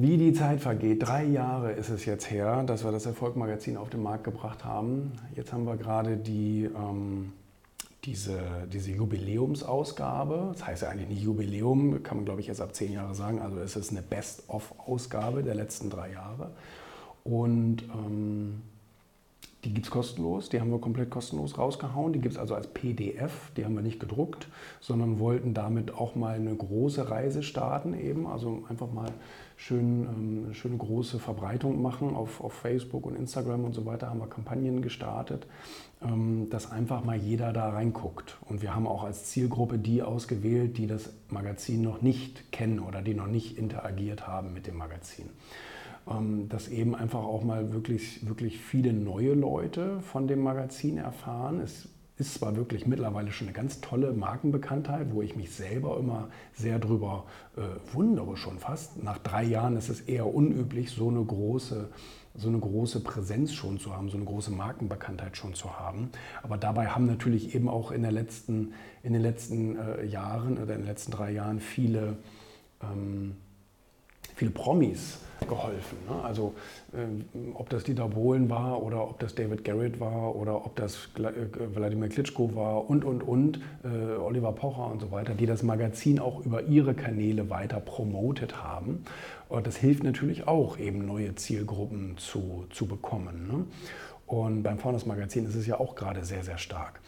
Wie die Zeit vergeht, drei Jahre ist es jetzt her, dass wir das Erfolgmagazin auf den Markt gebracht haben. Jetzt haben wir gerade die, ähm, diese, diese Jubiläumsausgabe. Das heißt ja eigentlich nicht Jubiläum, kann man glaube ich erst ab zehn Jahre sagen. Also es ist eine Best-of-Ausgabe der letzten drei Jahre. Und ähm, gibt es kostenlos, die haben wir komplett kostenlos rausgehauen. Die gibt es also als PDF, die haben wir nicht gedruckt, sondern wollten damit auch mal eine große Reise starten eben. Also einfach mal schön, ähm, schöne große Verbreitung machen auf, auf Facebook und Instagram und so weiter. Haben wir Kampagnen gestartet, ähm, dass einfach mal jeder da reinguckt. Und wir haben auch als Zielgruppe die ausgewählt, die das Magazin noch nicht kennen oder die noch nicht interagiert haben mit dem Magazin. Ähm, dass eben einfach auch mal wirklich, wirklich viele neue Leute von dem Magazin erfahren. Es ist zwar wirklich mittlerweile schon eine ganz tolle Markenbekanntheit, wo ich mich selber immer sehr drüber äh, wundere, schon fast. Nach drei Jahren ist es eher unüblich, so eine große so eine große Präsenz schon zu haben, so eine große Markenbekanntheit schon zu haben. Aber dabei haben natürlich eben auch in, der letzten, in den letzten äh, Jahren oder in den letzten drei Jahren viele, ähm, viele Promis geholfen. Ne? Also äh, ob das Dieter Bohlen war oder ob das David Garrett war oder ob das äh, Wladimir Klitschko war und, und, und, äh, Oliver Pocher und so weiter, die das Magazin auch über ihre Kanäle weiter promotet haben. Und das hilft natürlich auch, eben neue Zielgruppen zu, zu bekommen. Ne? Und beim Faunus Magazin ist es ja auch gerade sehr, sehr stark.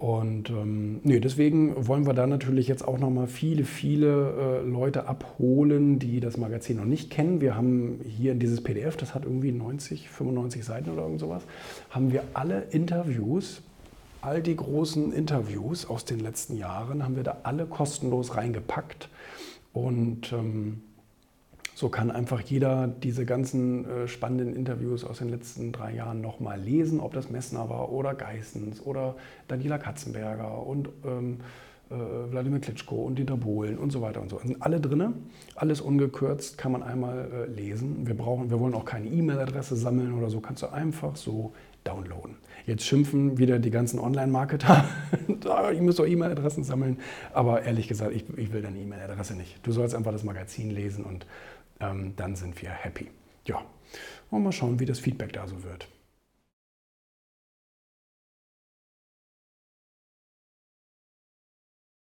Und ähm, nee, deswegen wollen wir da natürlich jetzt auch nochmal viele, viele äh, Leute abholen, die das Magazin noch nicht kennen. Wir haben hier in dieses PDF, das hat irgendwie 90, 95 Seiten oder irgend sowas, haben wir alle Interviews, all die großen Interviews aus den letzten Jahren, haben wir da alle kostenlos reingepackt. Und ähm, so kann einfach jeder diese ganzen äh, spannenden Interviews aus den letzten drei Jahren nochmal lesen, ob das Messner war oder Geissens oder Daniela Katzenberger und ähm, äh, Wladimir Klitschko und Dieter Bohlen und so weiter und so. Das sind alle drin, alles ungekürzt, kann man einmal äh, lesen. Wir, brauchen, wir wollen auch keine E-Mail-Adresse sammeln oder so, kannst du einfach so downloaden. Jetzt schimpfen wieder die ganzen Online-Marketer, ich muss doch E-Mail-Adressen sammeln, aber ehrlich gesagt, ich, ich will deine E-Mail-Adresse nicht. Du sollst einfach das Magazin lesen und dann sind wir happy. Ja, und mal schauen, wie das Feedback da so wird.